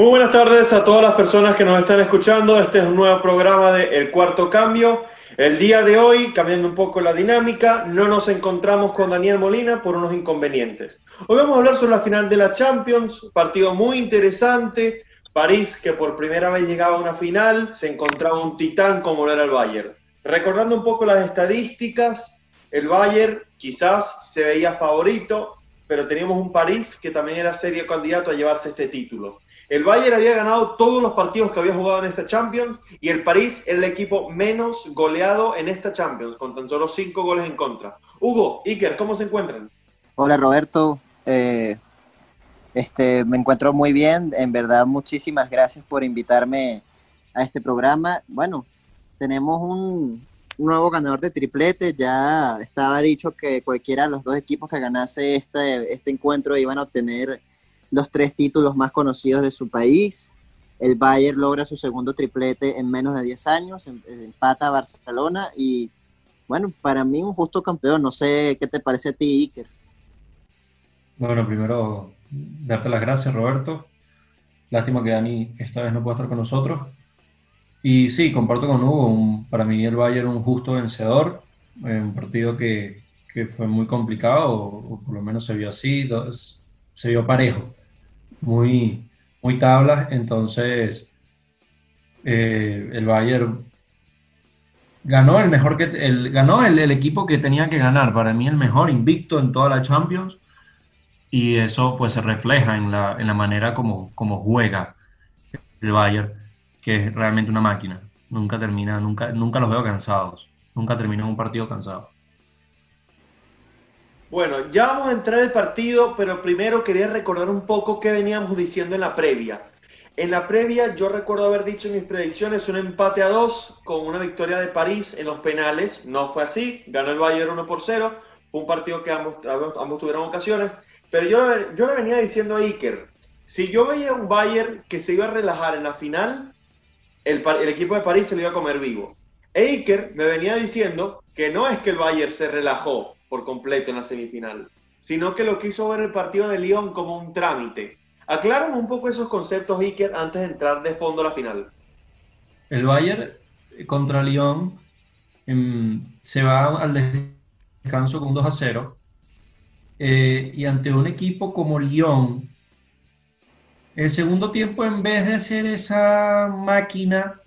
Muy buenas tardes a todas las personas que nos están escuchando. Este es un nuevo programa de El Cuarto Cambio. El día de hoy, cambiando un poco la dinámica, no nos encontramos con Daniel Molina por unos inconvenientes. Hoy vamos a hablar sobre la final de la Champions, partido muy interesante. París, que por primera vez llegaba a una final, se encontraba un titán como lo era el Bayern. Recordando un poco las estadísticas, el Bayern quizás se veía favorito, pero teníamos un París que también era serio candidato a llevarse este título. El Bayern había ganado todos los partidos que había jugado en esta Champions y el París es el equipo menos goleado en esta Champions, con tan solo cinco goles en contra. Hugo, Iker, ¿cómo se encuentran? Hola Roberto, eh, este, me encuentro muy bien, en verdad muchísimas gracias por invitarme a este programa. Bueno, tenemos un, nuevo ganador de triplete, ya estaba dicho que cualquiera de los dos equipos que ganase este, este encuentro iban a obtener los tres títulos más conocidos de su país. El Bayern logra su segundo triplete en menos de 10 años, em, empata a Barcelona y bueno, para mí un justo campeón. No sé qué te parece a ti, Iker. Bueno, primero darte las gracias, Roberto. Lástima que Dani esta vez no pueda estar con nosotros. Y sí, comparto con Hugo, para mí el Bayern un justo vencedor, un partido que, que fue muy complicado, o, por lo menos se vio así, se vio parejo muy, muy tablas, entonces eh, el Bayern ganó el mejor que el, ganó el, equipo que tenía que ganar, para mí el mejor invicto en toda la Champions, y eso pues se refleja en la, en la manera como, como juega el Bayern, que es realmente una máquina. Nunca termina, nunca, nunca los veo cansados. Nunca termina un partido cansado. Bueno, ya vamos a entrar al partido, pero primero quería recordar un poco qué veníamos diciendo en la previa. En la previa yo recuerdo haber dicho en mis predicciones un empate a dos con una victoria de París en los penales. No fue así, ganó el Bayern 1 por 0. Fue un partido que ambos, ambos, tuvieron ocasiones. Pero yo, yo le venía diciendo a Iker, si yo veía un Bayern que se iba a relajar en la final, el, el equipo de París se lo iba a comer vivo. E Iker me venía diciendo que no es que el Bayern se relajó, por completo en la semifinal, sino que lo quiso ver el partido de Lyon como un trámite. Aclárame un poco esos conceptos, Iker, antes de entrar de fondo a la final. El Bayern contra Lyon em, se va al descanso con 2 a 0. Eh, y ante un equipo como Lyon, el segundo tiempo, en vez de hacer esa máquina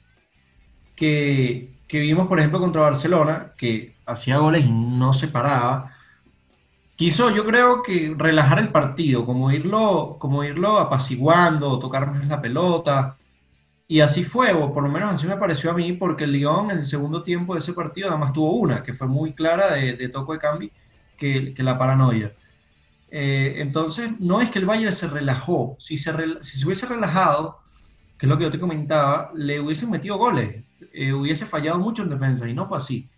que, que vimos, por ejemplo, contra Barcelona, que hacía goles y no se paraba. Quiso, yo creo que relajar el partido, como irlo, como irlo apaciguando, tocar más la pelota. Y así fue, o por lo menos así me pareció a mí, porque el Lyon en el segundo tiempo de ese partido además tuvo una, que fue muy clara de, toco de cambio, que, la paranoia. Eh, entonces, no es que el Bayern se relajó. Si se, si se hubiese relajado, que es lo que yo te comentaba, le hubiesen metido goles. Eh, hubiese fallado mucho en defensa y no fue así.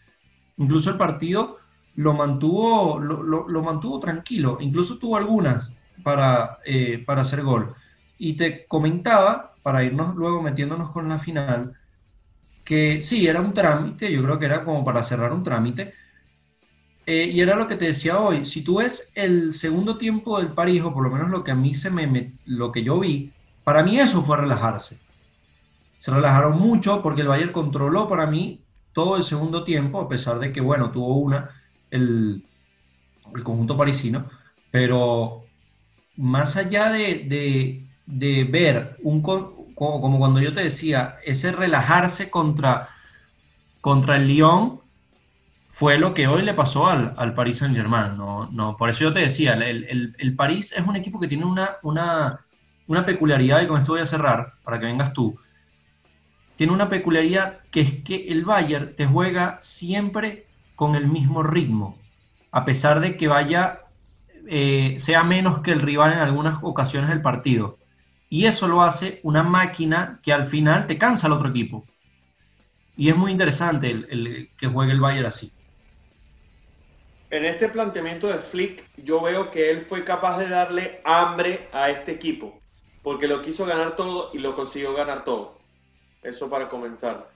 Incluso el partido lo mantuvo, lo, mantuvo tranquilo, incluso tuvo algunas para, eh, para hacer gol. Y te comentaba, para irnos luego metiéndonos con la final, que sí, era un trámite, yo creo que era como para cerrar un trámite. Eh, y era lo que te decía hoy, si tú ves el segundo tiempo del París, o por lo menos lo que a mí se me, lo que yo vi, para mí eso fue relajarse. Se relajaron mucho porque el Bayern controló para mí todo el segundo tiempo, a pesar de que, bueno, tuvo una el, el conjunto parisino, pero más allá de, de, ver un, como cuando yo te decía, ese relajarse contra, contra el Lyon fue lo que hoy le pasó al, al Paris Saint Germain. No, no, por eso yo te decía, el, el, el, París es un equipo que tiene una, una, una peculiaridad, y con esto voy a cerrar para que vengas tú tiene una peculiaridad que es que el Bayern te juega siempre con el mismo ritmo, a pesar de que vaya, eh, sea menos que el rival en algunas ocasiones del partido. Y eso lo hace una máquina que al final te cansa al otro equipo. Y es muy interesante el, que juegue el Bayern así. En este planteamiento de Flick, yo veo que él fue capaz de darle hambre a este equipo, porque lo quiso ganar todo y lo consiguió ganar todo. Eso para comenzar.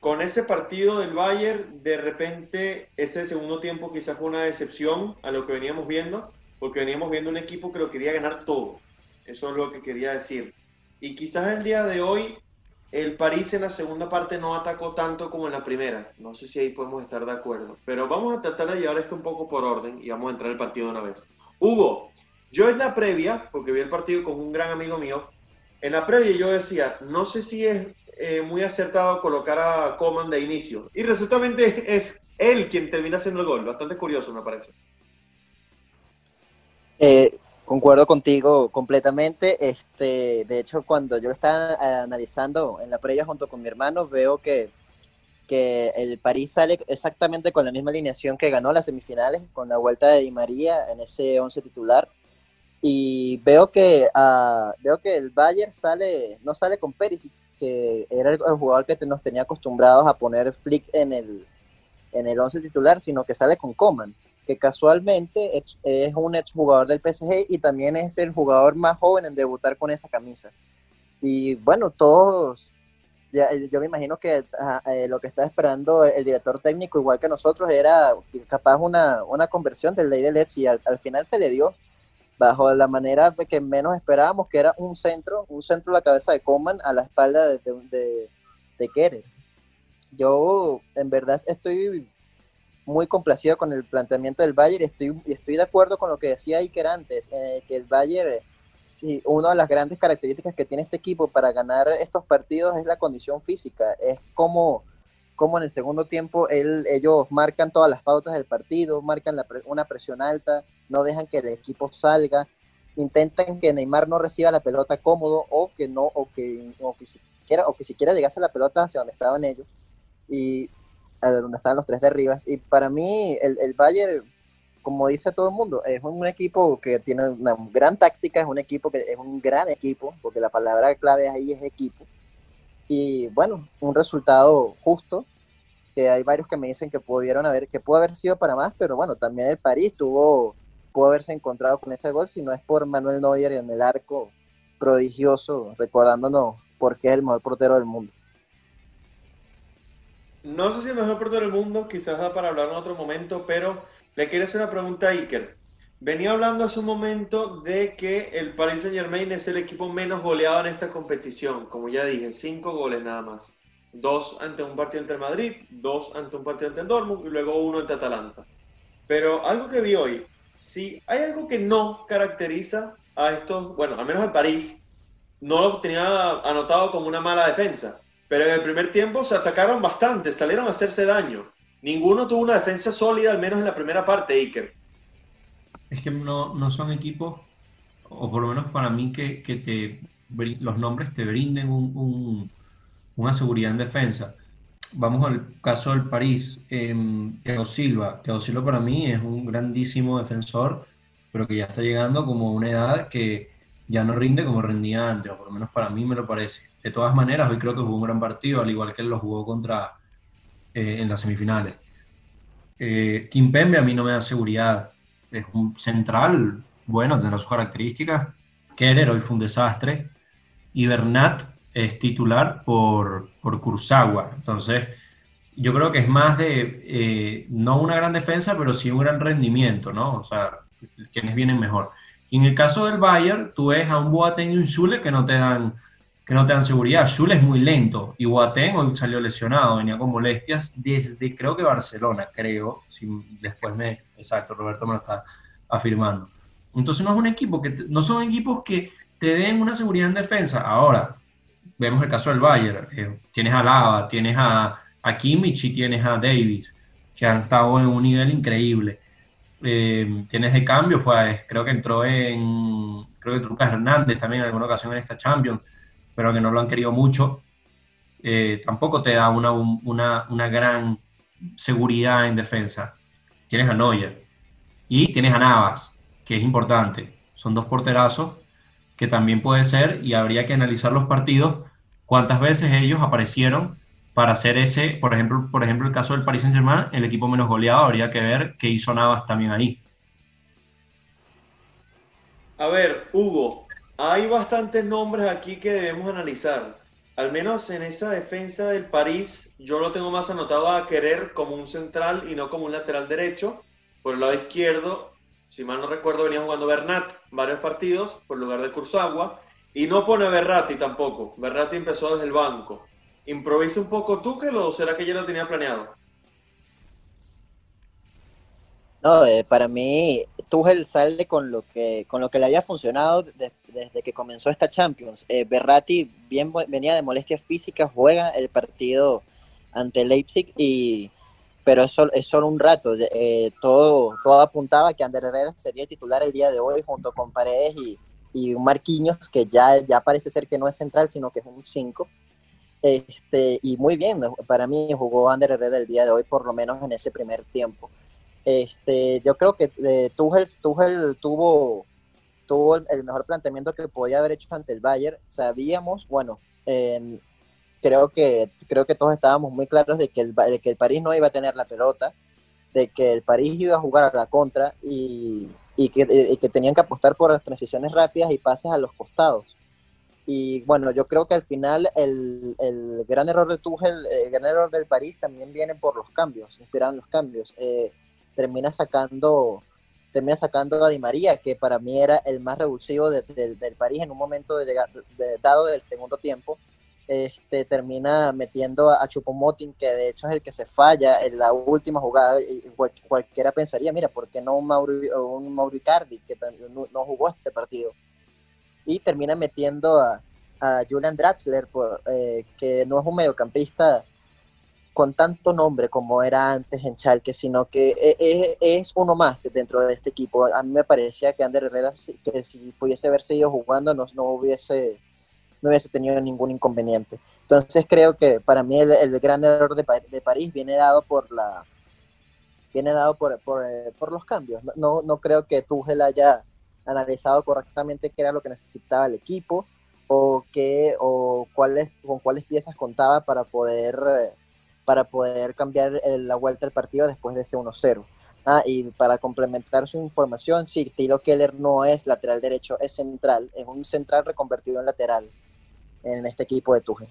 Con ese partido del Bayern, de repente ese segundo tiempo quizás fue una decepción a lo que veníamos viendo, porque veníamos viendo un equipo que lo quería ganar todo. Eso es lo que quería decir. y quizás el día de hoy el París en la segunda parte no atacó tanto como en la primera. No sé si ahí podemos estar de acuerdo. Pero vamos a tratar de llevar esto un poco por orden y vamos a entrar al partido de una vez. Hugo, yo en la previa, porque vi el partido con un gran amigo mío, en la previa yo decía, no sé si es eh, muy acertado colocar a Coman de inicio. Y resultamente es él quien termina haciendo el gol. Bastante curioso, me parece. Eh, concuerdo contigo completamente. Este, de hecho, cuando yo lo estaba analizando en la previa junto con mi hermano, veo que, que el París sale exactamente con la misma alineación que ganó las semifinales, con la vuelta de Di María en ese 11 titular y veo que uh, veo que el Bayern sale no sale con Perisic que era el, jugador que nos tenía acostumbrados a poner Flick en el en el 11 titular sino que sale con Coman que casualmente es, es un exjugador del PSG y también es el jugador más joven en debutar con esa camisa. Y bueno todos ya, yo me imagino que uh, eh, lo que está esperando el director técnico igual que nosotros era capaz una, una conversión del ley de Let's y al final se le dio bajo la manera que menos esperábamos, que era un centro, un centro a la cabeza de Coman a la espalda de, de, de, Yo en verdad estoy muy complacido con el planteamiento del Bayern y estoy, estoy de acuerdo con lo que decía Iker antes, eh, que el Bayern, si una de las grandes características que tiene este equipo para ganar estos partidos es la condición física, es como como en el segundo tiempo él, ellos marcan todas las pautas del partido, marcan una presión alta, no dejan que el equipo salga, intentan que Neymar no reciba la pelota cómodo o que no, o que, o que siquiera, o que siquiera llegase la pelota hacia donde estaban ellos y a donde estaban los tres de arriba. Y para mí el, el Bayern, como dice todo el mundo, es un equipo que tiene una gran táctica, es un equipo que es un gran equipo, porque la palabra clave ahí es equipo y bueno, un resultado justo, que hay varios que me dicen que pudieron haber, que pudo haber sido para más, pero bueno, también el París tuvo, pudo haberse encontrado con ese gol, si no es por Manuel Neuer en el arco prodigioso, recordándonos por qué es el mejor portero del mundo. No sé si el mejor portero del mundo, quizás da para hablar en otro momento, pero le quiero hacer una pregunta a Iker. Venía hablando hace un momento de que el Paris Saint Germain es el equipo menos goleado en esta competición. Como ya dije, cinco goles nada más. Dos ante un partido ante Madrid, dos ante un partido ante el Dortmund y luego uno ante Atalanta. Pero algo que vi hoy, si hay algo que no caracteriza a estos, bueno, al menos el París, no lo tenía anotado como una mala defensa. Pero en el primer tiempo se atacaron bastante, salieron a hacerse daño. Ninguno tuvo una defensa sólida, al menos en la primera parte, Iker es que no, no son equipos, o por lo menos para mí, que, que te, los nombres te brinden un, una seguridad en defensa. Vamos al caso del París, eh, Teo Silva. Teo Silva para mí es un grandísimo defensor, pero que ya está llegando como una edad que ya no rinde como rendía antes, o por lo menos para mí me lo parece. De todas maneras, hoy creo que jugó un gran partido, al igual que él lo jugó contra eh, en las semifinales. Eh, Kim Pembe a mí no me da seguridad es un central, bueno, tiene sus características. Keller hoy fue un desastre. Y Bernat es titular por, por Kurzawa. Entonces, yo creo que es más de, eh, no una gran defensa, pero sí un gran rendimiento, ¿no? O sea, quienes vienen mejor. Y en el caso del Bayern, tú ves a un Boateng y un Schule que no te dan que no te dan seguridad. Schule es muy lento y Boateng hoy salió lesionado, venía con molestias desde creo que Barcelona, creo, si después me, exacto, Roberto me lo está afirmando. Entonces no es un equipo que, no son equipos que te den una seguridad en defensa. Ahora, vemos el caso del Bayern, eh, tienes a Lava, tienes a, a Kimmich y tienes a Davis, que han estado en un nivel increíble. Eh, tienes de cambio, pues creo que entró en, creo que Lucas Hernández también en alguna ocasión en esta Champions pero que no lo han querido mucho, eh, tampoco te da una, una, una, gran seguridad en defensa. Tienes a Neuer y tienes a Navas, que es importante. Son dos porterazos que también puede ser y habría que analizar los partidos, cuántas veces ellos aparecieron para hacer ese, por ejemplo, por ejemplo el caso del Paris Saint-Germain, el equipo menos goleado, habría que ver qué hizo Navas también ahí. A ver, Hugo, hay bastantes nombres aquí que debemos analizar. Al menos en esa defensa del París, yo lo tengo más anotado a querer como un central y no como un lateral derecho. Por el lado izquierdo, si mal no recuerdo, venía jugando Bernat varios partidos por lugar de Kurzawa. Y no pone Berratti tampoco. Berratti empezó desde el banco. ¿Improvisa un poco Tuchel o será que ya lo tenía planeado? No, eh, para mí Tuchel sale con lo que con lo que le había funcionado desde que comenzó esta Champions. Eh, Berratti bien venía de molestias físicas, juega el partido ante Leipzig y pero es solo, es solo un rato. Eh, todo, todo apuntaba que Ander Herrera sería el titular el día de hoy junto con Paredes y, y Marquinhos, que ya, ya parece ser que no es central, sino que es un 5. Este, y muy bien, para mí jugó Ander Herrera el día de hoy, por lo menos en ese primer tiempo. Este, yo creo que eh, Tuchel, tuvo, tuvo el mejor planteamiento que podía haber hecho ante el Bayern. Sabíamos, bueno, creo, que, creo que todos estábamos muy claros de que, el, de que el París no iba a tener la pelota, de que el París iba a jugar a la contra y, y, que, y que tenían que apostar por las transiciones rápidas y pases a los costados. Y bueno, yo creo que al final el, el gran error de Tuchel, el gran error del París también viene por los cambios, inspirados los cambios. Eh, termina sacando termina sacando a Di María, que para mí era el más revulsivo del París en un momento de llegar, dado del segundo tiempo. Este, termina metiendo a, Chupomotin, que de hecho es el que se falla en la última jugada. Y cualquiera pensaría, mira, ¿por qué no un, Mauri, un Mauricardi, que no, no, jugó este partido? Y termina metiendo a, Julian Draxler, eh, que no es un mediocampista con tanto nombre como era antes en Chalke, sino que e, e, es, uno más dentro de este equipo. A mí me parecía que Ander Herrera, que si pudiese haber seguido jugando, no, no, hubiese, no hubiese tenido ningún inconveniente. Entonces creo que para mí el, gran error de, de, París viene dado por la viene dado por, por, por los cambios. No, no creo que Tuchel haya analizado correctamente qué era lo que necesitaba el equipo o qué o cuáles con cuáles piezas contaba para poder eh, para poder cambiar la vuelta del partido después de ese 1-0. Ah, y para complementar su información, sí, Tilo Keller no es lateral derecho, es central, es un central reconvertido en lateral en este equipo de Tuchel.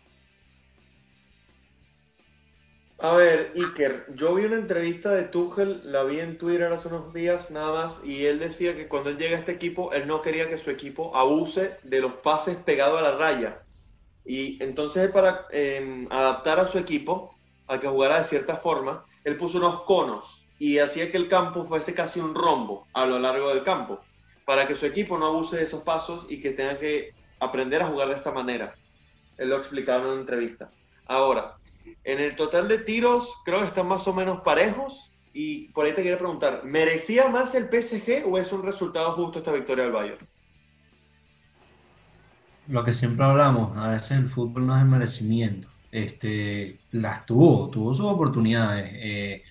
A ver, Iker, yo vi una entrevista de Tuchel, la vi en Twitter hace unos días nada más, y él decía que cuando él llega a este equipo, él no quería que su equipo abuse de los pases pegados a la raya. Y entonces para em, adaptar a su equipo, a que jugara de cierta forma, él puso unos conos y hacía que el campo fuese casi un rombo a lo largo del campo, para que su equipo no abuse de esos pasos y que tenga que aprender a jugar de esta manera. Él lo explicaba en una entrevista. Ahora, en el total de tiros creo que están más o menos parejos y por ahí te quería preguntar, ¿merecía más el PSG o es un resultado justo esta victoria del Bayern? Lo que siempre hablamos, a veces el fútbol no es el merecimiento este, las tuvo, tuvo sus oportunidades. Eh,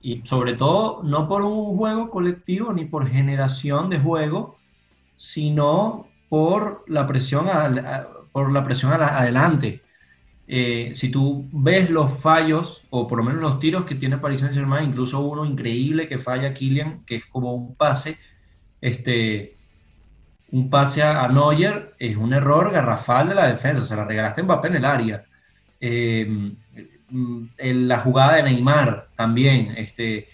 y sobre todo, no por un juego colectivo ni por generación de juego, sino por la presión, por la presión adelante. Eh, si tú ves los fallos, o por lo menos los tiros que tiene Paris Saint Germain, incluso uno increíble que falla Kylian, que es como un pase, este, un pase a, a Neuer, es un error garrafal de la defensa, se la regalaste en Mbappé en el área. Em, en la jugada de Neymar también, este,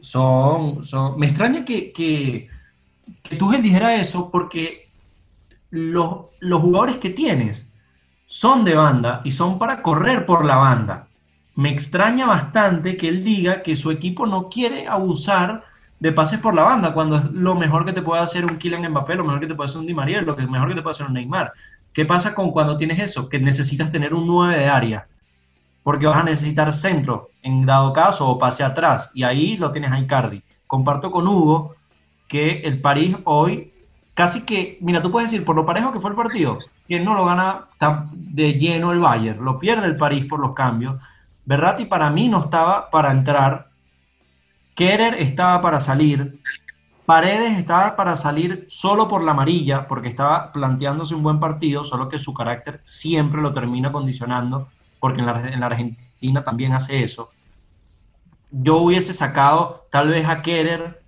son, son me extraña que, que, que dijera eso porque los, los jugadores que tienes son de banda y son para correr por la banda. Me extraña bastante que él diga que su equipo no quiere abusar de pases por la banda, cuando es lo mejor que te puede hacer un Kylian Mbappé, lo mejor que te puede hacer un Di María, lo mejor que te puede hacer un Neymar. ¿Qué pasa con cuando tienes eso? Que necesitas tener un 9 de área, porque vas a necesitar centro en dado caso o pase atrás, y ahí lo tienes a Icardi. Comparto con Hugo que el París hoy casi que, mira, tú puedes decir por lo parejo que fue el partido, que no lo gana de lleno el Bayern, lo pierde el París por los cambios. Berratti para mí no estaba para entrar, Kerer estaba para salir, Paredes estaba para salir solo por la amarilla, porque estaba planteándose un buen partido, solo que su carácter siempre lo termina condicionando, porque en la, Argentina también hace eso. Yo hubiese sacado tal vez a Kerer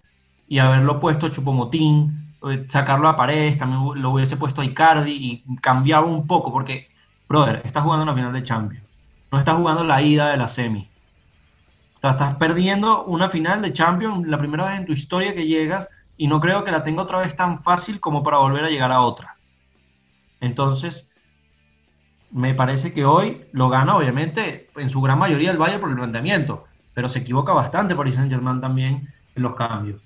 y haberlo puesto a Chupomotín, eh, sacarlo a Paredes, también lo hubiese puesto a Icardi y cambiaba un poco, porque, brother, estás jugando una final de Champions, no estás jugando la ida de la semi estás perdiendo una final de Champions la primera vez en tu historia que llegas y no creo que la tenga otra vez tan fácil como para volver a llegar a otra. Entonces, me parece que hoy lo gana, obviamente, en su gran mayoría el Bayern por el planteamiento, pero se equivoca bastante Paris Saint Germain también en los cambios.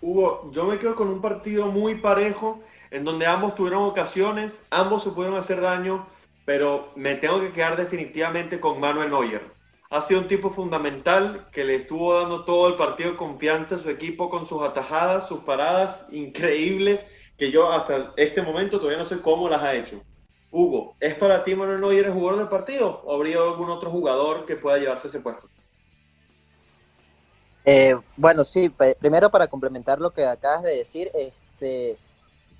Hugo, yo me quedo con un partido muy parejo, en donde ambos tuvieron ocasiones, ambos se pudieron hacer daño, pero me tengo que quedar definitivamente con Manuel Neuer. Ha sido un tipo fundamental que le estuvo dando todo el partido confianza a su equipo con sus atajadas, sus paradas increíbles, que yo hasta este momento todavía no sé cómo las ha hecho. Hugo, ¿es para ti Manuel Neuer el jugador del partido o habría algún otro jugador que pueda llevarse ese puesto? Eh, bueno, sí, primero para complementar lo que acabas de decir, este,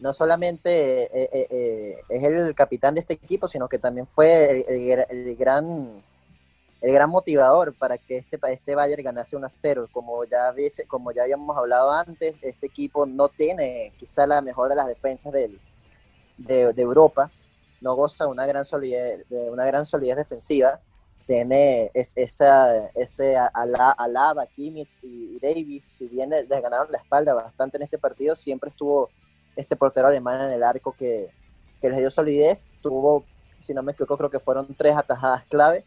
no solamente eh, eh, es el capitán de este equipo, sino que también fue el, gran el gran motivador para que este, este Bayern ganase 1 a 0. Como ya, como ya habíamos hablado antes, este equipo no tiene quizá la mejor de las defensas de, de, Europa, no goza de una gran solidez, de una gran solidez defensiva tiene esa, ese Alaba, Kimmich y Davis, si bien les ganaron la espalda bastante en este partido, siempre estuvo este portero alemán en el arco que, que les dio solidez, tuvo, si no me equivoco, creo que fueron tres atajadas clave,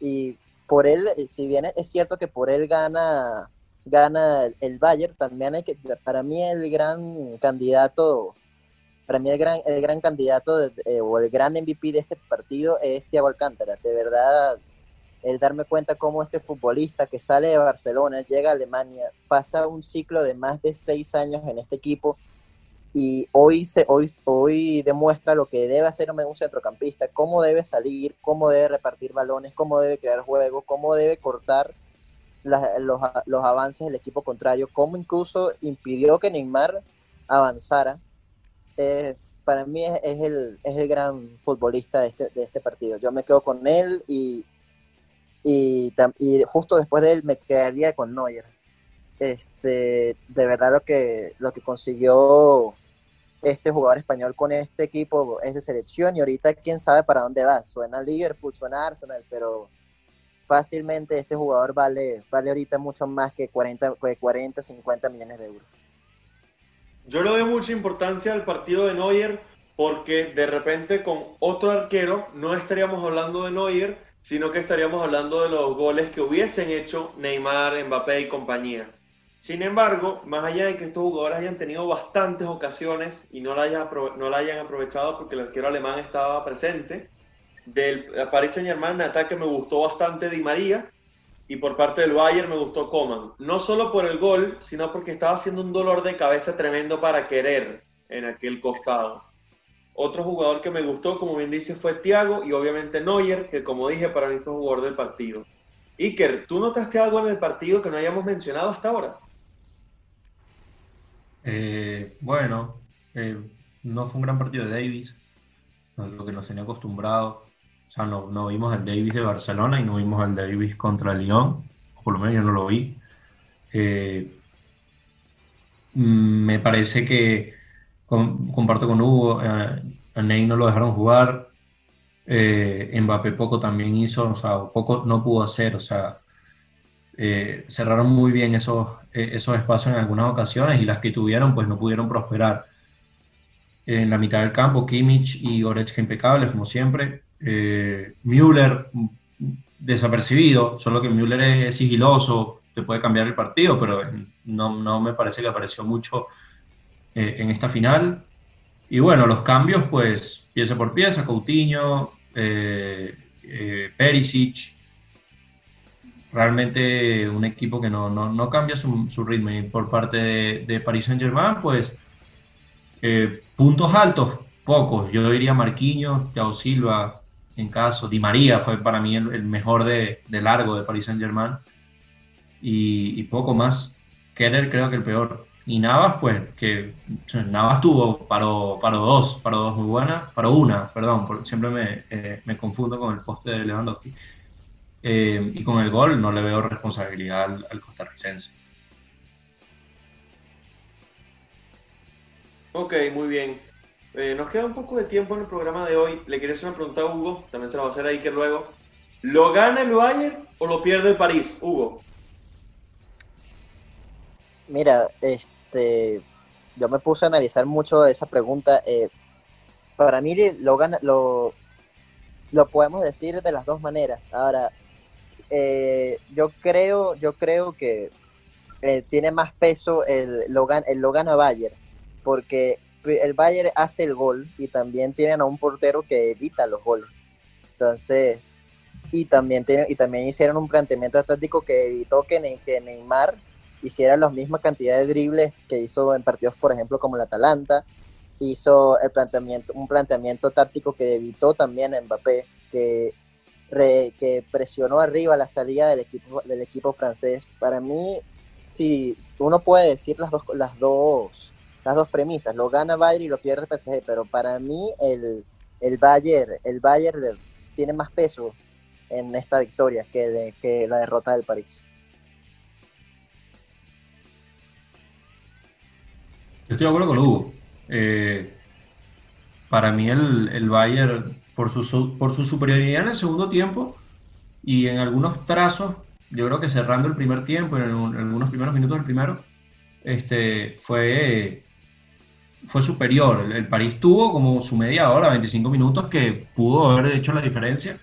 y por él, si bien es cierto que por él gana, gana el Bayern, también hay que, para mí el gran candidato para mí el gran, el gran candidato eh, o el gran MVP de este partido es Thiago Alcántara. De verdad, el darme cuenta cómo este futbolista que sale de Barcelona, llega a Alemania, pasa un ciclo de más de seis años en este equipo y hoy, se, hoy, hoy demuestra lo que debe hacer un centrocampista, cómo debe salir, cómo debe repartir balones, cómo debe crear juego, cómo debe cortar los, los, avances del equipo contrario, cómo incluso impidió que Neymar avanzara. Para mí es, el, es el gran futbolista de este, de este partido. Yo me quedo con él y y, y justo después de él me quedaría con Neuer. Este, de verdad lo que, lo que consiguió este jugador español con este equipo es de selección y ahorita quién sabe para dónde va. Suena Liverpool, suena Arsenal, pero fácilmente este jugador vale, vale ahorita mucho más que 40, 40, 50 millones de euros. Yo le doy mucha importancia al partido de Neuer porque de repente con otro arquero no estaríamos hablando de Neuer, sino que estaríamos hablando de los goles que hubiesen hecho Neymar, Mbappé y compañía. Sin embargo, más allá de que estos jugadores hayan tenido bastantes ocasiones y no la hayan, aprovechado porque el arquero alemán estaba presente, del Paris Saint Germain en ataque me gustó bastante Di María y por parte del Bayern me gustó Coman. No solo por el gol, sino porque estaba haciendo un dolor de cabeza tremendo para querer en aquel costado. Otro jugador que me gustó, como bien dice, fue Thiago y obviamente Neuer, que como dije, para mí fue jugador del partido. Iker, ¿tú notaste algo en el partido que no hayamos mencionado hasta ahora? Eh, bueno, eh, no fue un gran partido de Davis, lo que nos tenía acostumbrado. O sea, no, no vimos al Davis de Barcelona y no vimos al Davis contra Lyon, por lo menos yo no lo vi. Eh, me parece que comparto con Hugo, a Ney no lo dejaron jugar, Mbappé poco también hizo, o sea, poco no pudo hacer, o sea, eh, cerraron muy bien esos, eh, esos espacios en algunas ocasiones y las que tuvieron pues no pudieron prosperar. En la mitad del campo, Kimmich y Goretzka impecables, como siempre. Müller desapercibido, solo que Müller es sigiloso, te puede cambiar el partido, pero no, no me parece que apareció mucho eh, en esta final. Y bueno, los cambios, pues pieza por pieza, Coutinho, eh, eh, Perisic, realmente un equipo que no, no, no cambia su, ritmo. Y por parte de, de Paris Saint Germain, pues puntos altos, pocos. Yo diría Marquinhos, Thiago Silva, en caso, Di María fue para mí el, mejor de, de, largo de Paris Saint Germain. Y, poco más. Keller creo que el peor. Y Navas, pues, que Navas tuvo paro, paro dos, paro dos muy buenas, paro una, perdón, siempre me, eh, me confundo con el poste de Lewandowski. Eh, y con el gol no le veo responsabilidad al, costarricense. Ok, muy bien. Eh, nos queda un poco de tiempo en el programa de hoy. Le quería hacer una pregunta a Hugo, también se la va a hacer ahí que luego. ¿Lo gana el Bayern o lo pierde el París, Hugo? Mira, este yo me puse a analizar mucho esa pregunta. Eh, para mí lo, lo, lo podemos decir de las dos maneras. Ahora, eh, yo creo, yo creo que eh, tiene más peso el Logan, el Logan a Bayern, porque el Bayern hace el gol y también tienen a un portero que evita los goles. Entonces, y también, tiene, y también hicieron un planteamiento táctico que evitó que, Neymar hiciera la misma cantidad de dribles que hizo en partidos, por ejemplo, como el Atalanta. Hizo el planteamiento, un planteamiento táctico que evitó también a Mbappé, que, que presionó arriba la salida del equipo, del equipo francés. Para mí, si uno puede decir las dos, las dos, las dos premisas, lo gana Bayern y lo pierde PSG, pero para mí el, el Bayern, el Bayern tiene más peso en esta victoria que, de, que la derrota del París. Yo estoy de acuerdo con Hugo. Eh, para mí el, el Bayern, por su, por su superioridad en el segundo tiempo y en algunos trazos, yo creo que cerrando el primer tiempo, en, algunos primeros minutos del primero, este, fue, fue superior. El, el, París tuvo como su media hora, 25 minutos, que pudo haber hecho la diferencia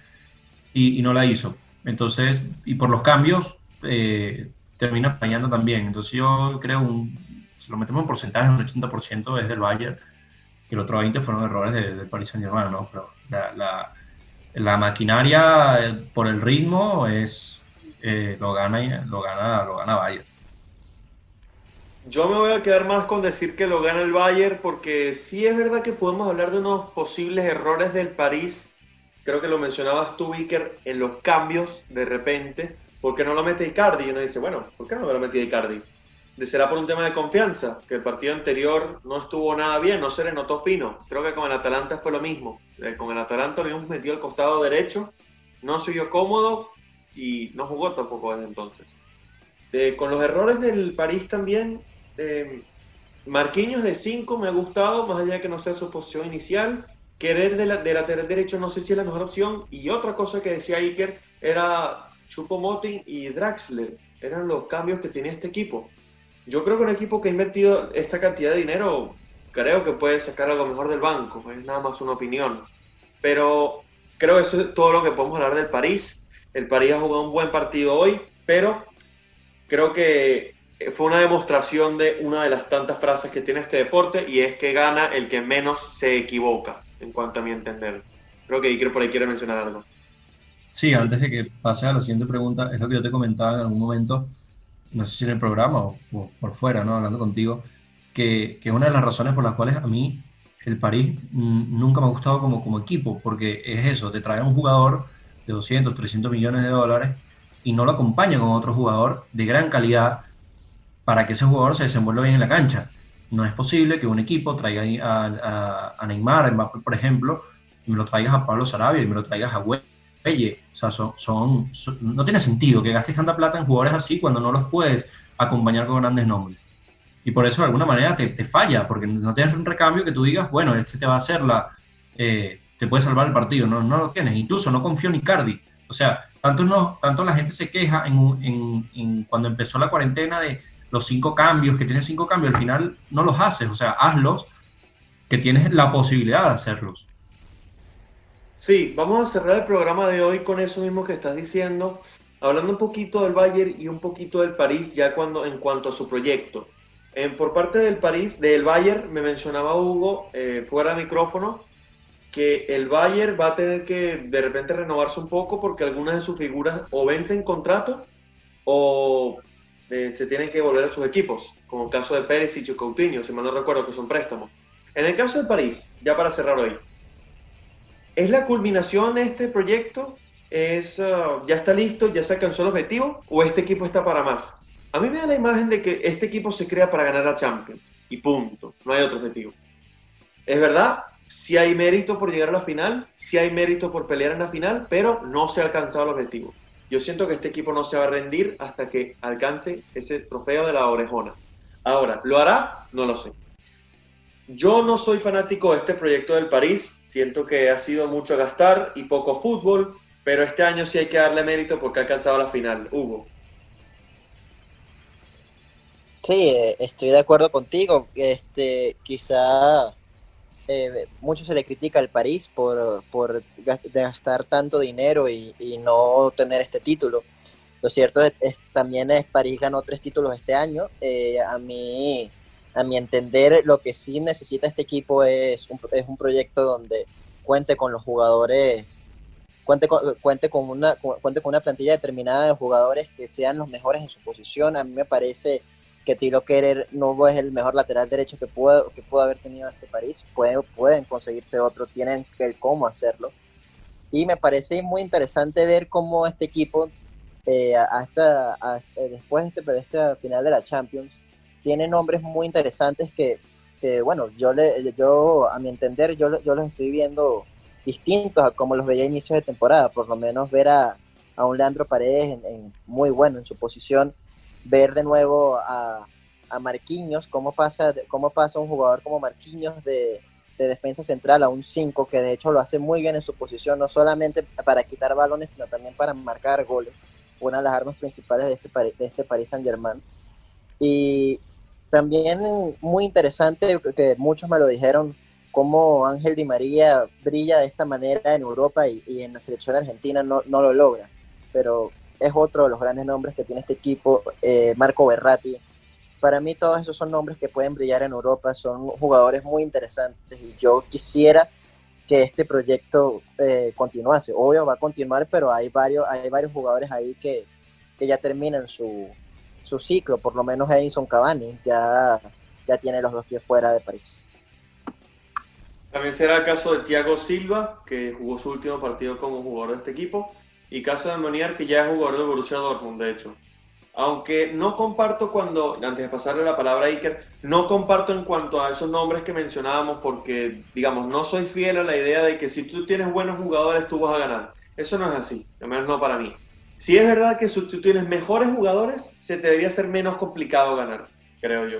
y, no la hizo. Entonces, y por los cambios, eh, termina fallando también. Entonces yo creo, un, si lo metemos en porcentaje, un 80% es del Bayern y el otro 20% fueron errores del de Paris Saint Germain, ¿no? Pero la, maquinaria eh, por el ritmo es eh, lo gana lo gana lo gana Bayern. Yo me voy a quedar más con decir que lo gana el Bayern porque sí es verdad que podemos hablar de unos posibles errores del París creo que lo mencionabas tú, Vicker, en los cambios de repente, ¿por qué no lo mete Icardi? Y uno dice, bueno, ¿por qué no lo mete Icardi? De será por un tema de confianza, que el partido anterior no estuvo nada bien, no se le notó fino. Creo que con el Atalanta fue lo mismo. Eh, con el Atalanta lo habíamos metido al costado derecho, no se vio cómodo y no jugó tampoco desde entonces. Eh, con los errores del París también, eh, Marquinhos de 5 me ha gustado, más allá de que no sea su posición inicial querer de, la, de lateral derecho no sé si es la mejor opción. Y otra cosa que decía Iker era Chupo Moting y Draxler. Eran los cambios que tenía este equipo. Yo creo que un equipo que ha invertido esta cantidad de dinero, creo que puede sacar algo mejor del banco. Es nada más una opinión. Pero creo que eso es todo lo que podemos hablar del París. El París ha jugado un buen partido hoy, pero creo que fue una demostración de una de las tantas frases que tiene este deporte y es que gana el que menos se equivoca en cuanto a mi entender. Creo que Iker por ahí quiere mencionar algo. Sí, antes de que pase a la siguiente pregunta, es lo que yo te comentaba en algún momento, no sé si en el programa o, por fuera, ¿no? hablando contigo, que, que, una de las razones por las cuales a mí el París nunca me ha gustado como, como equipo, porque es eso, te trae un jugador de 200, 300 millones de dólares y no lo acompaña con otro jugador de gran calidad para que ese jugador se desenvuelva bien en la cancha. No es posible que un equipo traiga a, a, Neymar, por ejemplo, y me lo traigas a Pablo Sarabia y me lo traigas a No tiene sentido que gastes tanta plata en jugadores así cuando no los puedes acompañar con grandes nombres. Y por eso de alguna manera te, te falla, porque no tienes un recambio que tú digas, bueno, este te va a hacer la... Eh, te puede salvar el partido. No, no lo tienes. Incluso no confío en Icardi. O sea, tanto, no, tanto la gente se queja en, en cuando empezó la cuarentena de los cinco cambios, que tienes cinco cambios, al final no los haces, o sea, hazlos, que tienes la posibilidad de hacerlos. Sí, vamos a cerrar el programa de hoy con eso mismo que estás diciendo, hablando un poquito del Bayern y un poquito del París, ya cuando en cuanto a su proyecto. por parte del París, del Bayern, me mencionaba Hugo, eh, fuera de micrófono, que el Bayern va a tener que de repente renovarse un poco porque algunas de sus figuras o vencen contrato o eh, se tienen que volver a sus equipos, como el caso de Pérez y Coutinho, si mal no recuerdo que son préstamos. En el caso de París, ya para cerrar hoy, ¿es la culminación este proyecto? ¿Es, ah, ¿Ya está listo? ¿Ya se alcanzó el objetivo? ¿O este equipo está para más? A mí me da la imagen de que este equipo se crea para ganar a Champions y punto, no hay otro objetivo. Es verdad, si hay mérito por llegar a la final, si hay mérito por pelear en la final, pero no se ha alcanzado el objetivo. Yo siento que este equipo no se va a rendir hasta que alcance ese trofeo de la orejona. Ahora, ¿lo hará? No lo sé. Yo no soy fanático de este proyecto del París. Siento que ha sido mucho gastar y poco fútbol, pero este año sí hay que darle mérito porque ha alcanzado la final. Hugo. Sí, eh, estoy de acuerdo contigo. Este, quizá eh, mucho se le critica al París por, por gastar tanto dinero y, no tener este título. Lo cierto es, también es París ganó tres títulos este año. Eh, a mí, a mi entender, lo que sí necesita este equipo es un, es un proyecto donde cuente con los jugadores, cuente con, cuente con una cuente con una plantilla determinada de jugadores que sean los mejores en su posición. A mí me parece que Tilo Kerer no es el mejor lateral derecho que pudo, que pudo haber tenido este París. Pueden, pueden conseguirse otro, tienen el cómo hacerlo. Y me parece muy interesante ver cómo este equipo, eh, hasta, después de este, de este, final de la Champions, tiene nombres muy interesantes que, bueno, yo, le, yo a mi entender, yo, yo los estoy viendo distintos a como los veía a inicios de temporada. Por lo menos ver a, a un Leandro Paredes en, muy bueno en su posición ver de nuevo a, a Marquinhos, cómo pasa, cómo pasa un jugador como Marquinhos de, defensa central a un 5, que de hecho lo hace muy bien en su posición, no solamente para quitar balones, sino también para marcar goles, una de las armas principales de este, de este Paris Saint Germain. Y también muy interesante, que muchos me lo dijeron, cómo Ángel Di María brilla de esta manera en Europa y, y en la selección argentina no, no lo logra. Pero es otro de los grandes nombres que tiene este equipo, eh, Marco Berratti. Para mí todos esos son nombres que pueden brillar en Europa, son jugadores muy interesantes y yo quisiera que este proyecto eh, continuase. Obvio va a continuar, pero hay varios, hay varios jugadores ahí que, que ya terminan su, su ciclo, por lo menos Edison Cavani ya, ya tiene los dos pies fuera de París. También será el caso de Thiago Silva, que jugó su último partido como jugador de este equipo y caso de Monier, que ya es jugador de Borussia Dortmund, de hecho. Aunque no comparto cuando, antes de pasarle la palabra a Iker, no comparto en cuanto a esos nombres que mencionábamos porque, digamos, no soy fiel a la idea de que si tú tienes buenos jugadores tú vas a ganar. Eso no es así, al menos no para mí. Si es verdad que si mejores jugadores, se te debería ser menos complicado ganar, creo yo.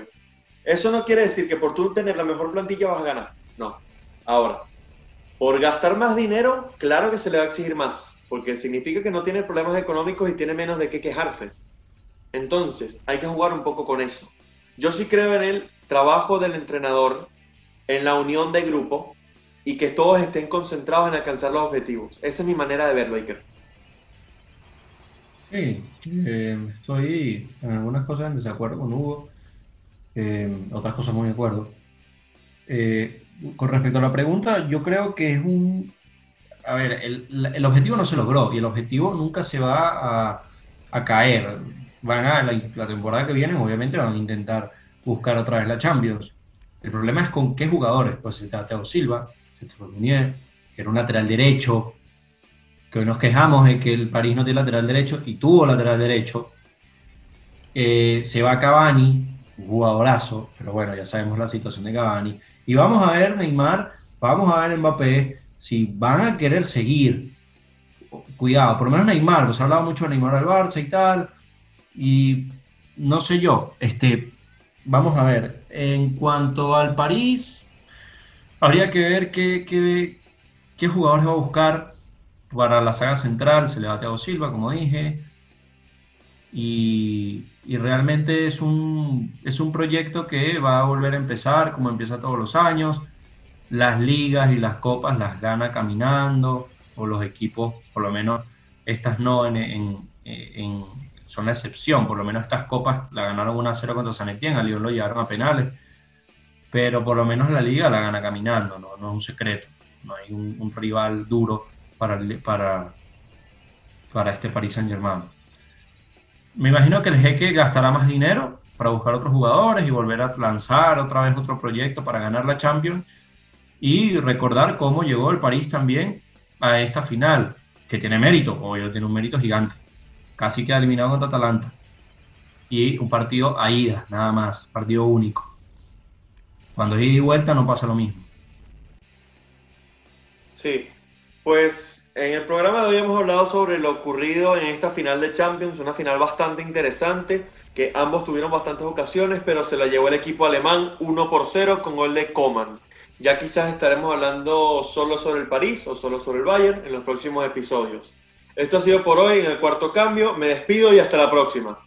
Eso no quiere decir que por tú tener la mejor plantilla vas a ganar. No. Ahora, por gastar más dinero, claro que se le va a exigir más porque significa que no tiene problemas económicos y tiene menos de qué quejarse. Entonces, hay que jugar un poco con eso. Yo sí creo en el trabajo del entrenador, en la unión de grupo y que todos estén concentrados en alcanzar los objetivos. Esa es mi manera de verlo, Iker. Sí, eh, estoy en algunas cosas en desacuerdo con Hugo, eh, otras cosas muy de acuerdo. Eh, con respecto a la pregunta, yo creo que es un a ver, el, objetivo no se logró y el objetivo nunca se va a, caer. Van a la, temporada que viene, obviamente van a intentar buscar otra vez la Champions. El problema es con qué jugadores. Pues está Thiago Silva, que era un lateral derecho, que nos quejamos de que el París no tiene lateral derecho y tuvo lateral derecho. Eh, se va Cavani, jugadorazo, pero bueno, ya sabemos la situación de Cavani. Y vamos a ver Neymar, vamos a ver Mbappé, si van a querer seguir, cuidado, por lo menos Neymar, pues hablaba mucho de Neymar al Barça y tal, y no sé yo, este, vamos a ver, en cuanto al París, habría que ver qué, qué, qué jugadores va a buscar para la saga central, se le va a Silva, como dije, y, y, realmente es un, es un proyecto que va a volver a empezar, como empieza todos los años, las ligas y las copas las gana caminando, o los equipos, por lo menos estas no en, son la excepción, por lo menos estas copas la ganaron 1-0 contra San Etienne, a Lyon lo llevaron a penales, pero por lo menos la liga la gana caminando, no, no es un secreto, no hay un, rival duro para, para, para este Paris Saint Germain. Me imagino que el jeque gastará más dinero para buscar otros jugadores y volver a lanzar otra vez otro proyecto para ganar la Champions y recordar cómo llegó el París también a esta final, que tiene mérito, obvio, tiene un mérito gigante. Casi queda eliminado contra Atalanta. Y un partido a ida, nada más, partido único. Cuando es ida y vuelta no pasa lo mismo. Sí, pues en el programa de hoy hemos hablado sobre lo ocurrido en esta final de Champions, una final bastante interesante, que ambos tuvieron bastantes ocasiones, pero se la llevó el equipo alemán 1 por 0 con gol de Coman. Ya quizás estaremos hablando solo sobre el París o solo sobre el Bayern en los próximos episodios. Esto ha sido por hoy en el cuarto cambio. Me despido y hasta la próxima.